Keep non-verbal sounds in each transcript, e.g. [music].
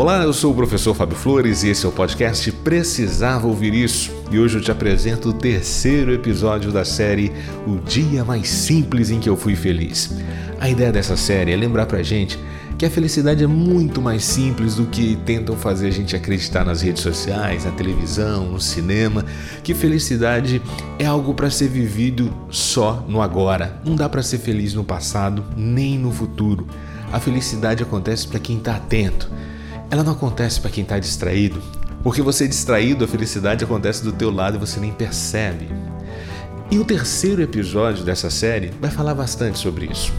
Olá, eu sou o professor Fábio Flores e esse é o podcast Precisava Ouvir Isso. E hoje eu te apresento o terceiro episódio da série O Dia Mais Simples em que eu fui feliz. A ideia dessa série é lembrar pra gente que a felicidade é muito mais simples do que tentam fazer a gente acreditar nas redes sociais, na televisão, no cinema, que felicidade é algo para ser vivido só no agora. Não dá para ser feliz no passado nem no futuro. A felicidade acontece para quem está atento ela não acontece para quem está distraído, porque você é distraído, a felicidade acontece do teu lado e você nem percebe. E o terceiro episódio dessa série vai falar bastante sobre isso.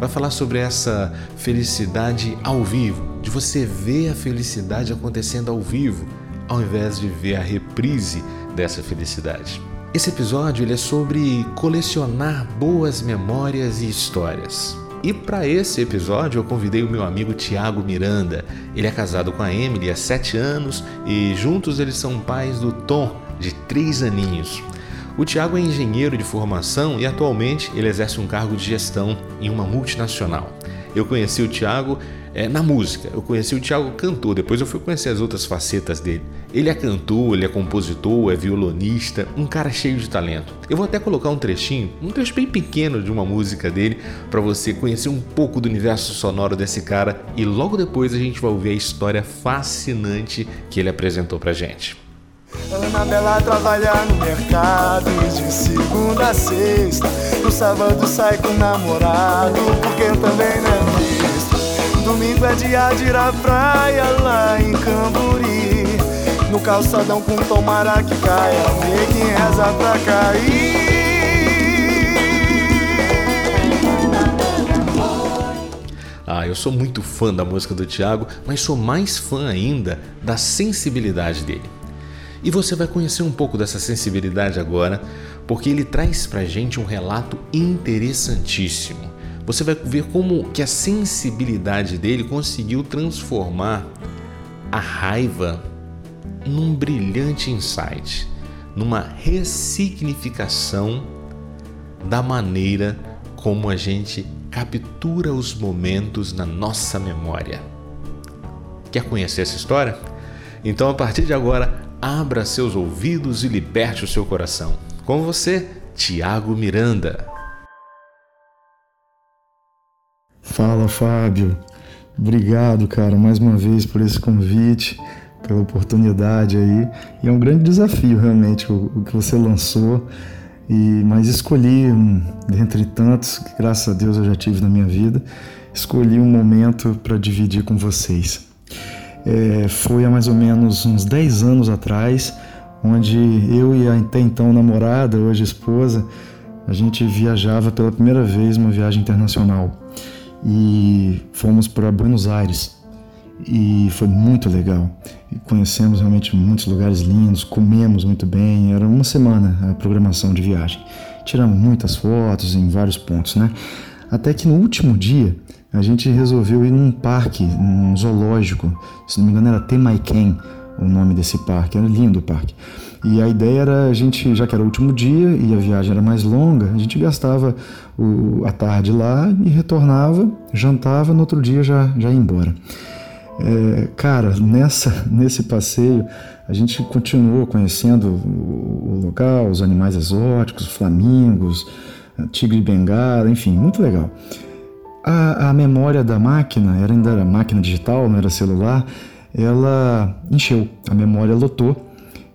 Vai falar sobre essa felicidade ao vivo, de você ver a felicidade acontecendo ao vivo, ao invés de ver a reprise dessa felicidade. Esse episódio ele é sobre colecionar boas memórias e histórias. E para esse episódio eu convidei o meu amigo Tiago Miranda. Ele é casado com a Emily há sete anos e juntos eles são pais do Tom, de três aninhos. O Tiago é engenheiro de formação e atualmente ele exerce um cargo de gestão em uma multinacional. Eu conheci o Tiago é, na música. Eu conheci o Thiago cantor, depois eu fui conhecer as outras facetas dele. Ele é cantor, ele é compositor, é violonista, um cara cheio de talento. Eu vou até colocar um trechinho, um trecho bem pequeno de uma música dele, para você conhecer um pouco do universo sonoro desse cara e logo depois a gente vai ouvir a história fascinante que ele apresentou pra gente. Ana Bela trabalha no mercado de segunda a sexta. No sábado sai com o namorado, porque também não é Domingo é dia de ir à praia lá em Camburi No calçadão com tomara que caia. Neguinho reza pra cair. Ah, eu sou muito fã da música do Thiago, mas sou mais fã ainda da sensibilidade dele. E você vai conhecer um pouco dessa sensibilidade agora, porque ele traz pra gente um relato interessantíssimo. Você vai ver como que a sensibilidade dele conseguiu transformar a raiva num brilhante insight, numa ressignificação da maneira como a gente captura os momentos na nossa memória. Quer conhecer essa história? Então, a partir de agora, abra seus ouvidos e liberte o seu coração. Com você, Tiago Miranda. Fala, Fábio. Obrigado, cara, mais uma vez por esse convite, pela oportunidade aí. E é um grande desafio, realmente, o, o que você lançou. E, mas escolhi, um, dentre tantos que graças a Deus eu já tive na minha vida, escolhi um momento para dividir com vocês. É, foi há mais ou menos uns 10 anos atrás, onde eu e a até então namorada, hoje esposa, a gente viajava pela primeira vez uma viagem internacional e fomos para Buenos Aires e foi muito legal. Conhecemos realmente muitos lugares lindos, comemos muito bem. Era uma semana a programação de viagem. Tiramos muitas fotos em vários pontos, né? Até que no último dia a gente resolveu ir num parque, num zoológico. Se não me engano era Temaiken o nome desse parque. Era lindo o parque. E a ideia era a gente, já que era o último dia e a viagem era mais longa, a gente gastava o, a tarde lá e retornava, jantava, no outro dia já, já ia embora. É, cara, nessa, nesse passeio a gente continuou conhecendo o, o local, os animais exóticos, flamingos, tigre de bengala, enfim, muito legal. A, a memória da máquina, era ainda era máquina digital, não era celular, ela encheu, a memória lotou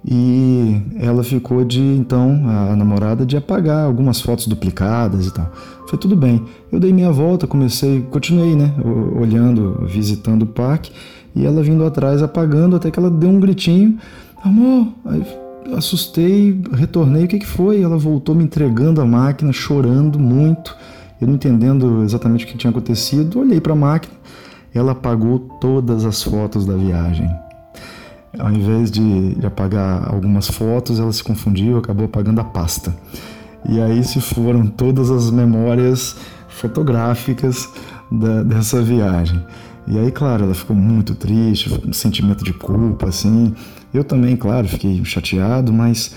e ela ficou de então a namorada de apagar algumas fotos duplicadas e tal. Foi tudo bem. Eu dei minha volta, comecei, continuei, né, olhando, visitando o parque e ela vindo atrás apagando até que ela deu um gritinho, amor. Aí assustei, retornei, o que que foi? Ela voltou me entregando a máquina, chorando muito. Eu não entendendo exatamente o que tinha acontecido, olhei para a máquina, ela apagou todas as fotos da viagem ao invés de, de apagar algumas fotos, ela se confundiu, acabou apagando a pasta. E aí se foram todas as memórias fotográficas da, dessa viagem. E aí, claro, ela ficou muito triste, um sentimento de culpa, assim. Eu também, claro, fiquei chateado, mas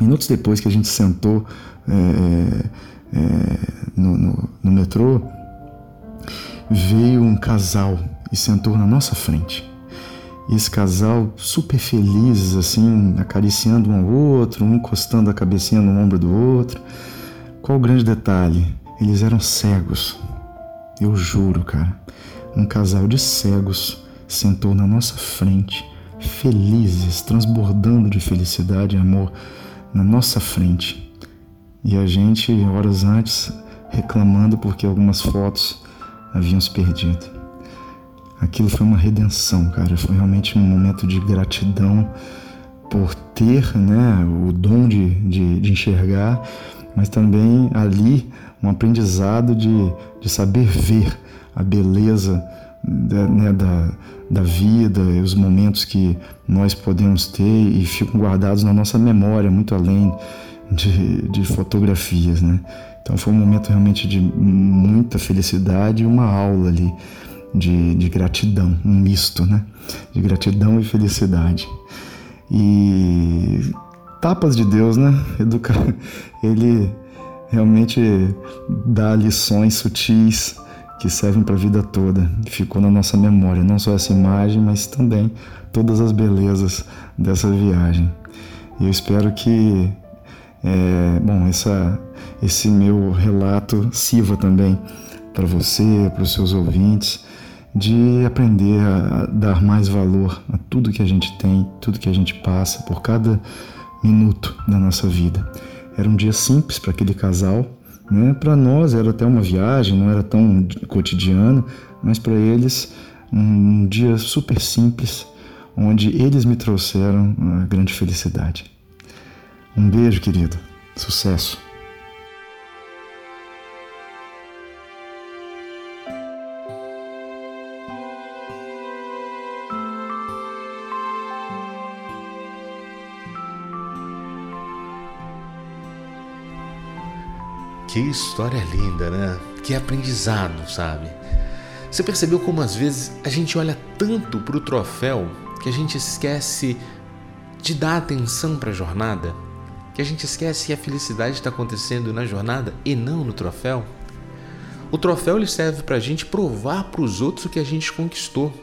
minutos depois que a gente sentou é, é, é no, no, no metrô, veio um casal e sentou na nossa frente. E esse casal super felizes, assim, acariciando um ao outro, um encostando a cabecinha no ombro do outro. Qual o grande detalhe? Eles eram cegos. Eu juro, cara. Um casal de cegos sentou na nossa frente, felizes, transbordando de felicidade e amor na nossa frente. E a gente, horas antes, reclamando porque algumas fotos haviam se perdido. Aquilo foi uma redenção, cara. Foi realmente um momento de gratidão por ter né, o dom de, de, de enxergar, mas também ali um aprendizado de, de saber ver a beleza da, né, da, da vida e os momentos que nós podemos ter e ficam guardados na nossa memória, muito além de, de fotografias. Né? Então foi um momento realmente de muita felicidade e uma aula ali de, de gratidão, um misto, né? De gratidão e felicidade. E tapas de Deus, né? Educa... [laughs] Ele realmente dá lições sutis que servem para a vida toda. Ficou na nossa memória, não só essa imagem, mas também todas as belezas dessa viagem. E eu espero que, é, bom, essa, esse meu relato sirva também para você, para os seus ouvintes, de aprender a dar mais valor a tudo que a gente tem, tudo que a gente passa por cada minuto da nossa vida. Era um dia simples para aquele casal, né? Para nós era até uma viagem, não era tão cotidiano, mas para eles um dia super simples, onde eles me trouxeram uma grande felicidade. Um beijo, querido. Sucesso. Que história linda, né? Que aprendizado, sabe? Você percebeu como às vezes a gente olha tanto para o troféu que a gente esquece de dar atenção para a jornada? Que a gente esquece que a felicidade está acontecendo na jornada e não no troféu? O troféu ele serve para a gente provar para os outros o que a gente conquistou,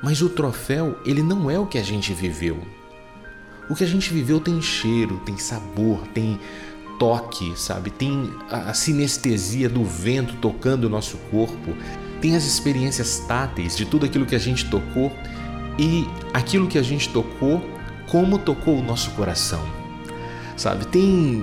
mas o troféu ele não é o que a gente viveu. O que a gente viveu tem cheiro, tem sabor, tem toque, sabe? Tem a sinestesia do vento tocando o nosso corpo, tem as experiências táteis de tudo aquilo que a gente tocou e aquilo que a gente tocou, como tocou o nosso coração, sabe? Tem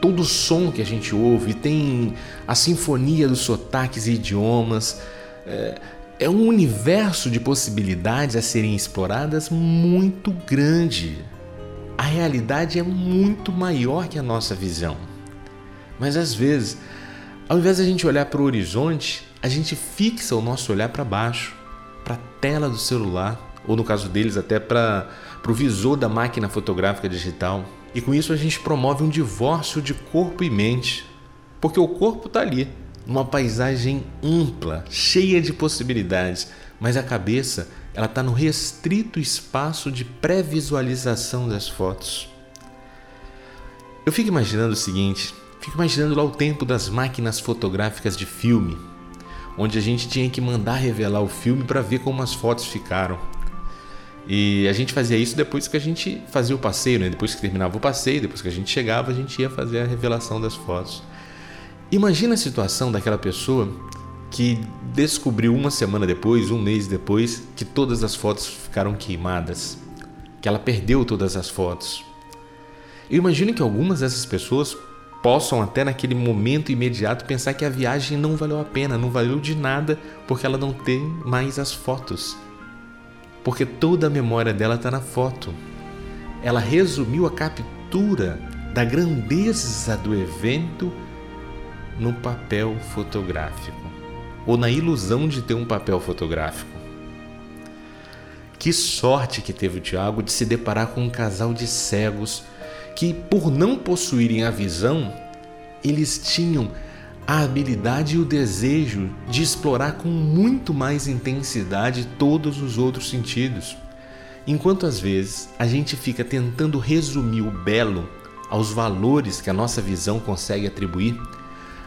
todo o som que a gente ouve, tem a sinfonia dos sotaques e idiomas. É, é um universo de possibilidades a serem exploradas muito grande a realidade é muito maior que a nossa visão. Mas às vezes, ao invés de a gente olhar para o horizonte, a gente fixa o nosso olhar para baixo, para a tela do celular, ou no caso deles, até para o visor da máquina fotográfica digital. E com isso a gente promove um divórcio de corpo e mente, porque o corpo está ali, numa paisagem ampla, cheia de possibilidades, mas a cabeça ela está no restrito espaço de pré-visualização das fotos. Eu fico imaginando o seguinte: fico imaginando lá o tempo das máquinas fotográficas de filme, onde a gente tinha que mandar revelar o filme para ver como as fotos ficaram. E a gente fazia isso depois que a gente fazia o passeio, né? depois que terminava o passeio, depois que a gente chegava, a gente ia fazer a revelação das fotos. Imagina a situação daquela pessoa que descobriu uma semana depois, um mês depois, que todas as fotos ficaram queimadas, que ela perdeu todas as fotos. Eu imagino que algumas dessas pessoas possam até naquele momento imediato pensar que a viagem não valeu a pena, não valeu de nada porque ela não tem mais as fotos. Porque toda a memória dela está na foto. Ela resumiu a captura da grandeza do evento no papel fotográfico ou na ilusão de ter um papel fotográfico. Que sorte que teve o Tiago de se deparar com um casal de cegos que, por não possuírem a visão, eles tinham a habilidade e o desejo de explorar com muito mais intensidade todos os outros sentidos. Enquanto às vezes a gente fica tentando resumir o belo aos valores que a nossa visão consegue atribuir,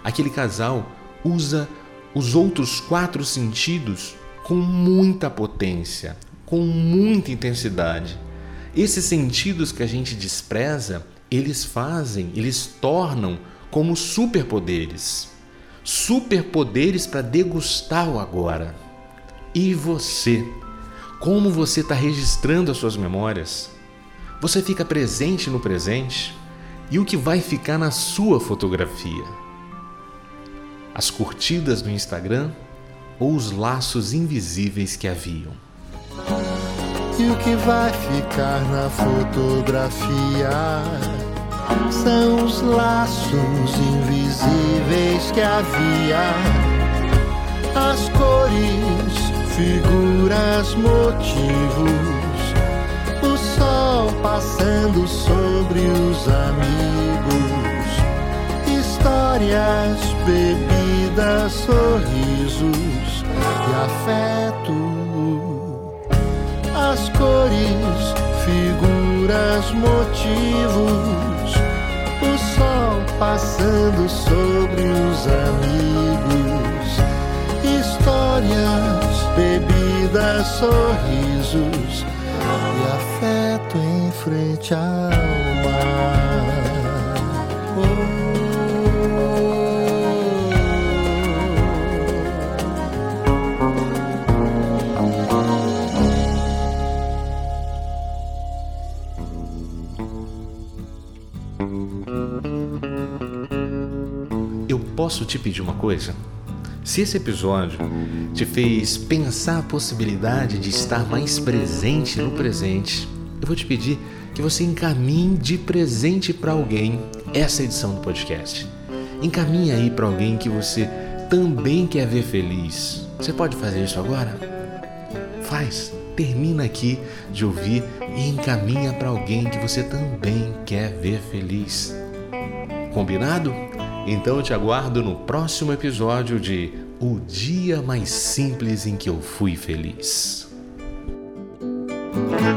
aquele casal usa os outros quatro sentidos com muita potência com muita intensidade. Esses sentidos que a gente despreza, eles fazem, eles tornam como superpoderes. Superpoderes para degustar o agora. E você? Como você está registrando as suas memórias? Você fica presente no presente? E o que vai ficar na sua fotografia? As curtidas no Instagram ou os laços invisíveis que haviam? E o que vai ficar na fotografia são os laços invisíveis que havia, as cores, figuras, motivos, o sol passando sobre os amigos, histórias, bebidas, sorrisos e afeto. As cores, figuras, motivos, o sol passando sobre os amigos, histórias, bebidas, sorrisos e afeto em frente ao mar. Eu posso te pedir uma coisa? Se esse episódio te fez pensar a possibilidade de estar mais presente no presente, eu vou te pedir que você encaminhe de presente para alguém essa edição do podcast. Encaminhe aí para alguém que você também quer ver feliz. Você pode fazer isso agora? Faz. Termina aqui de ouvir e encaminha para alguém que você também quer ver feliz. Combinado? Então eu te aguardo no próximo episódio de O Dia Mais Simples em que eu fui feliz. Música